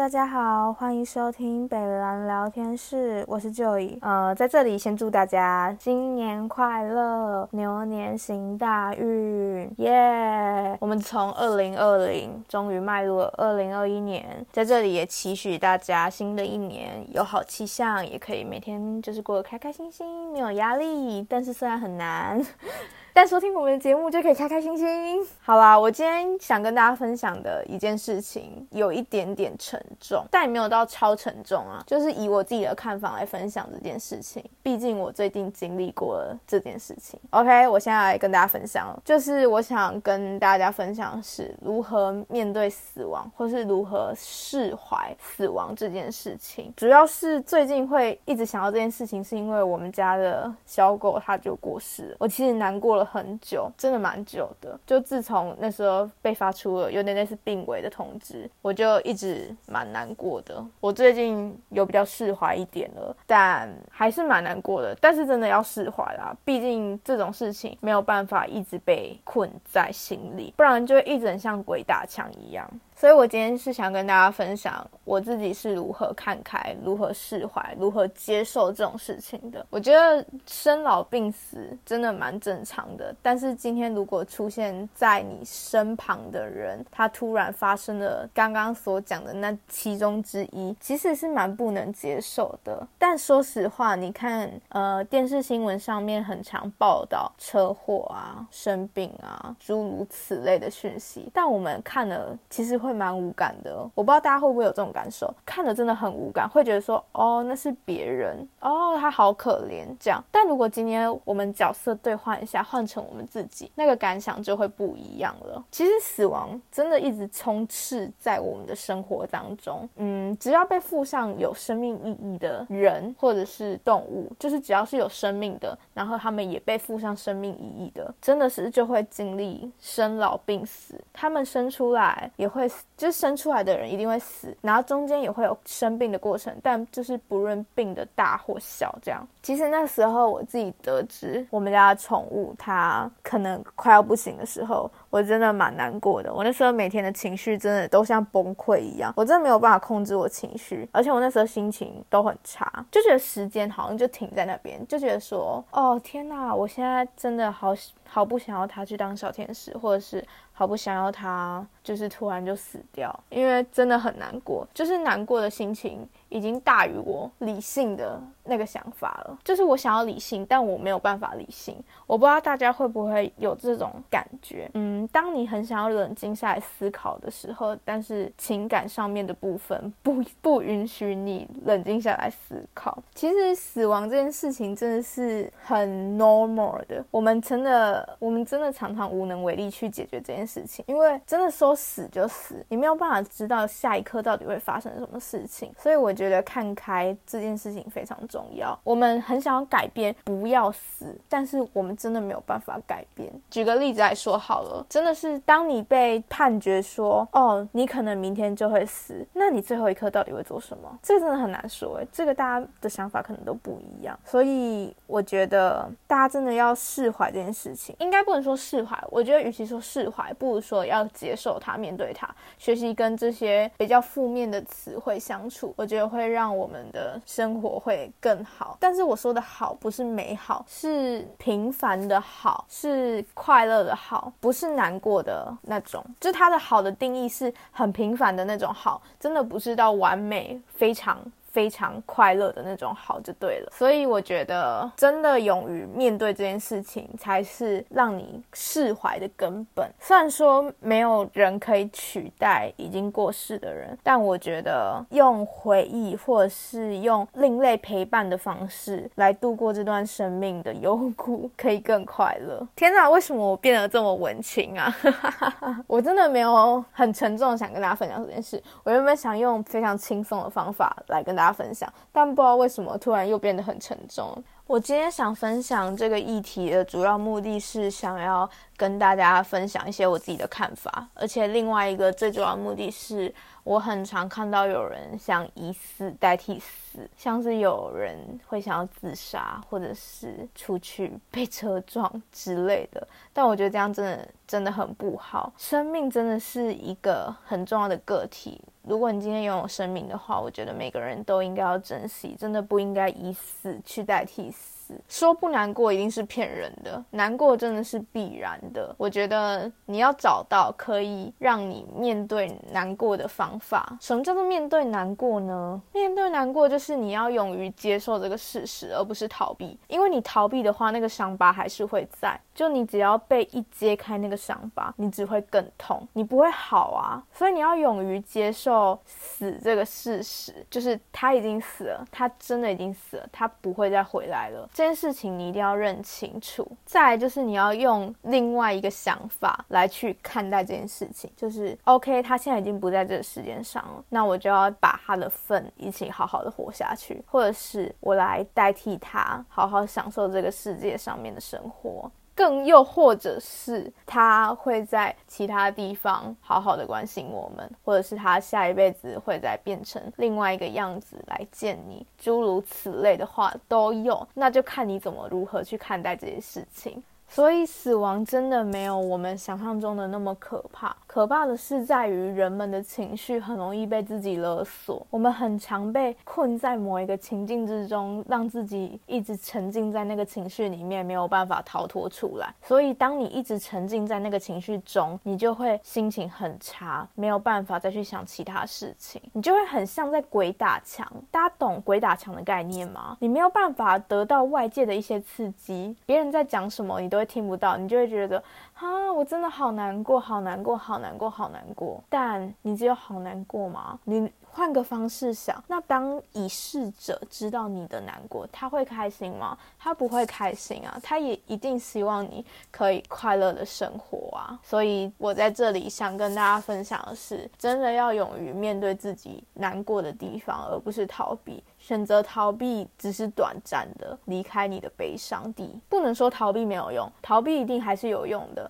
大家好，欢迎收听北兰聊天室，我是 Joy。呃，在这里先祝大家新年快乐，牛年行大运，耶、我们从二零二零终于迈入了二零二一年，在这里也期许大家新的一年有好气象，也可以每天就是过得开开心心，没有压力。但是虽然很难。但收听我们的节目就可以开开心心。好啦，我今天想跟大家分享的一件事情有一点点沉重，但也没有到超沉重啊。就是以我自己的看法来分享这件事情，毕竟我最近经历过了这件事情。OK，我现在来跟大家分享，就是我想跟大家分享是如何面对死亡，或是如何释怀死亡这件事情。主要是最近会一直想到这件事情，是因为我们家的小狗它就过世了，我其实难过了。很久，真的蛮久的。就自从那时候被发出了有点类似病危的通知，我就一直蛮难过的。我最近有比较释怀一点了，但还是蛮难过的。但是真的要释怀啦，毕竟这种事情没有办法一直被困在心里，不然就会一直很像鬼打墙一样。所以，我今天是想跟大家分享我自己是如何看开、如何释怀、如何接受这种事情的。我觉得生老病死真的蛮正常的，但是今天如果出现在你身旁的人，他突然发生了刚刚所讲的那其中之一，其实是蛮不能接受的。但说实话，你看，呃，电视新闻上面很常报道车祸啊、生病啊，诸如此类的讯息，但我们看了，其实会。会蛮无感的，我不知道大家会不会有这种感受，看了真的很无感，会觉得说，哦，那是别人，哦，他好可怜这样。但如果今天我们角色兑换一下，换成我们自己，那个感想就会不一样了。其实死亡真的一直充斥在我们的生活当中，嗯，只要被附上有生命意义的人或者是动物，就是只要是有生命的，然后他们也被附上生命意义的，真的是就会经历生老病死，他们生出来也会。就是生出来的人一定会死，然后中间也会有生病的过程，但就是不论病的大或小，这样。其实那时候我自己得知我们家的宠物它可能快要不行的时候，我真的蛮难过的。我那时候每天的情绪真的都像崩溃一样，我真的没有办法控制我情绪，而且我那时候心情都很差，就觉得时间好像就停在那边，就觉得说，哦天哪，我现在真的好好不想要他去当小天使，或者是。好不想要他，就是突然就死掉，因为真的很难过，就是难过的心情。已经大于我理性的那个想法了，就是我想要理性，但我没有办法理性。我不知道大家会不会有这种感觉，嗯，当你很想要冷静下来思考的时候，但是情感上面的部分不 不允许你冷静下来思考。其实死亡这件事情真的是很 normal 的，我们真的我们真的常常无能为力去解决这件事情，因为真的说死就死，你没有办法知道下一刻到底会发生什么事情，所以我。觉得看开这件事情非常重要。我们很想要改变，不要死，但是我们真的没有办法改变。举个例子来说好了，真的是当你被判决说，哦，你可能明天就会死，那你最后一刻到底会做什么？这个真的很难说诶，这个大家的想法可能都不一样。所以我觉得大家真的要释怀这件事情，应该不能说释怀。我觉得与其说释怀，不如说要接受它，面对它，学习跟这些比较负面的词汇相处。我觉得。会让我们的生活会更好，但是我说的好不是美好，是平凡的好，是快乐的好，不是难过的那种。就它的好的定义是很平凡的那种好，真的不是到完美，非常。非常快乐的那种好就对了，所以我觉得真的勇于面对这件事情，才是让你释怀的根本。虽然说没有人可以取代已经过世的人，但我觉得用回忆或者是用另类陪伴的方式来度过这段生命的幽谷，可以更快乐。天哪，为什么我变得这么文青啊？我真的没有很沉重想跟大家分享这件事，我原本想用非常轻松的方法来跟大家分享，但不知道为什么突然又变得很沉重。我今天想分享这个议题的主要目的是想要跟大家分享一些我自己的看法，而且另外一个最主要目的是，我很常看到有人想以死代替死，像是有人会想要自杀，或者是出去被车撞之类的。但我觉得这样真的真的很不好。生命真的是一个很重要的个体。如果你今天拥有生命的话，我觉得每个人都应该要珍惜，真的不应该以死去代替死。说不难过一定是骗人的，难过真的是必然的。我觉得你要找到可以让你面对难过的方法。什么叫做面对难过呢？面对难过就是你要勇于接受这个事实，而不是逃避。因为你逃避的话，那个伤疤还是会在。就你只要被一揭开那个伤疤，你只会更痛，你不会好啊。所以你要勇于接受死这个事实，就是他已经死了，他真的已经死了，他不会再回来了。这件事情你一定要认清楚。再来就是你要用另外一个想法来去看待这件事情，就是 OK，他现在已经不在这个世界上了，那我就要把他的份一起好好的活下去，或者是我来代替他，好好享受这个世界上面的生活。更又或者是他会在其他地方好好的关心我们，或者是他下一辈子会再变成另外一个样子来见你，诸如此类的话都有，那就看你怎么如何去看待这些事情。所以死亡真的没有我们想象中的那么可怕，可怕的是在于人们的情绪很容易被自己勒索，我们很常被困在某一个情境之中，让自己一直沉浸在那个情绪里面，没有办法逃脱出来。所以当你一直沉浸在那个情绪中，你就会心情很差，没有办法再去想其他事情，你就会很像在鬼打墙。大家懂鬼打墙的概念吗？你没有办法得到外界的一些刺激，别人在讲什么，你都听不到，你就会觉得，啊，我真的好难过，好难过，好难过，好难过。但你只有好难过吗？你换个方式想，那当已逝者知道你的难过，他会开心吗？他不会开心啊，他也一定希望你可以快乐的生活啊。所以我在这里想跟大家分享的是，真的要勇于面对自己难过的地方，而不是逃避。选择逃避只是短暂的，离开你的悲伤地。不能说逃避没有用，逃避一定还是有用的。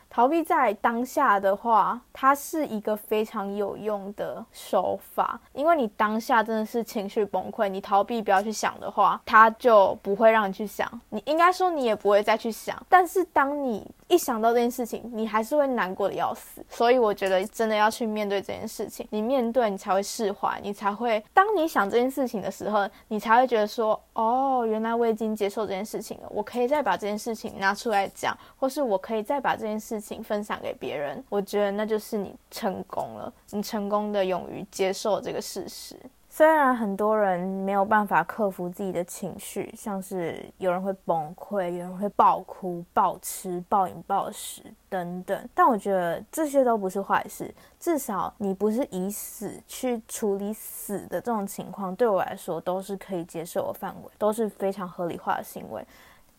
逃避在当下的话，它是一个非常有用的手法，因为你当下真的是情绪崩溃，你逃避不要去想的话，它就不会让你去想。你应该说你也不会再去想，但是当你一想到这件事情，你还是会难过的要死。所以我觉得真的要去面对这件事情，你面对你才会释怀，你才会当你想这件事情的时候，你才会觉得说，哦，原来我已经接受这件事情了，我可以再把这件事情拿出来讲，或是我可以再把这件事情分享给别人。我觉得那就是你成功了，你成功的勇于接受这个事实。虽然很多人没有办法克服自己的情绪，像是有人会崩溃，有人会暴哭、暴吃、暴饮暴食等等，但我觉得这些都不是坏事。至少你不是以死去处理死的这种情况，对我来说都是可以接受的范围，都是非常合理化的行为。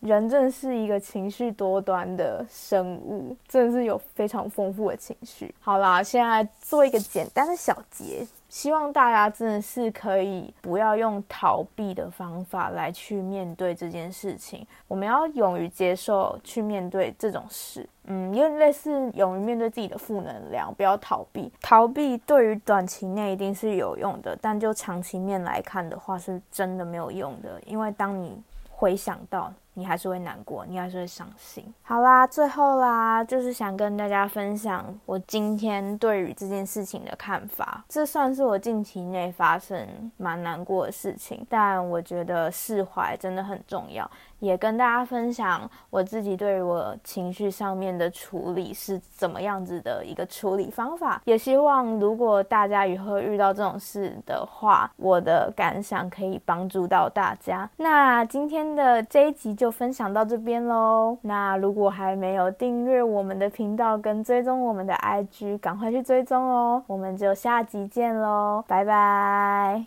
人真的是一个情绪多端的生物，真的是有非常丰富的情绪。好啦，现在做一个简单的小结。希望大家真的是可以不要用逃避的方法来去面对这件事情，我们要勇于接受去面对这种事，嗯，有点类似勇于面对自己的负能量，不要逃避。逃避对于短期内一定是有用的，但就长期面来看的话，是真的没有用的，因为当你回想到。你还是会难过，你还是会伤心。好啦，最后啦，就是想跟大家分享我今天对于这件事情的看法。这算是我近期内发生蛮难过的事情，但我觉得释怀真的很重要。也跟大家分享我自己对于我情绪上面的处理是怎么样子的一个处理方法。也希望如果大家以后遇到这种事的话，我的感想可以帮助到大家。那今天的这一集就分享到这边喽。那如果还没有订阅我们的频道跟追踪我们的 IG，赶快去追踪哦。我们就下集见喽，拜拜。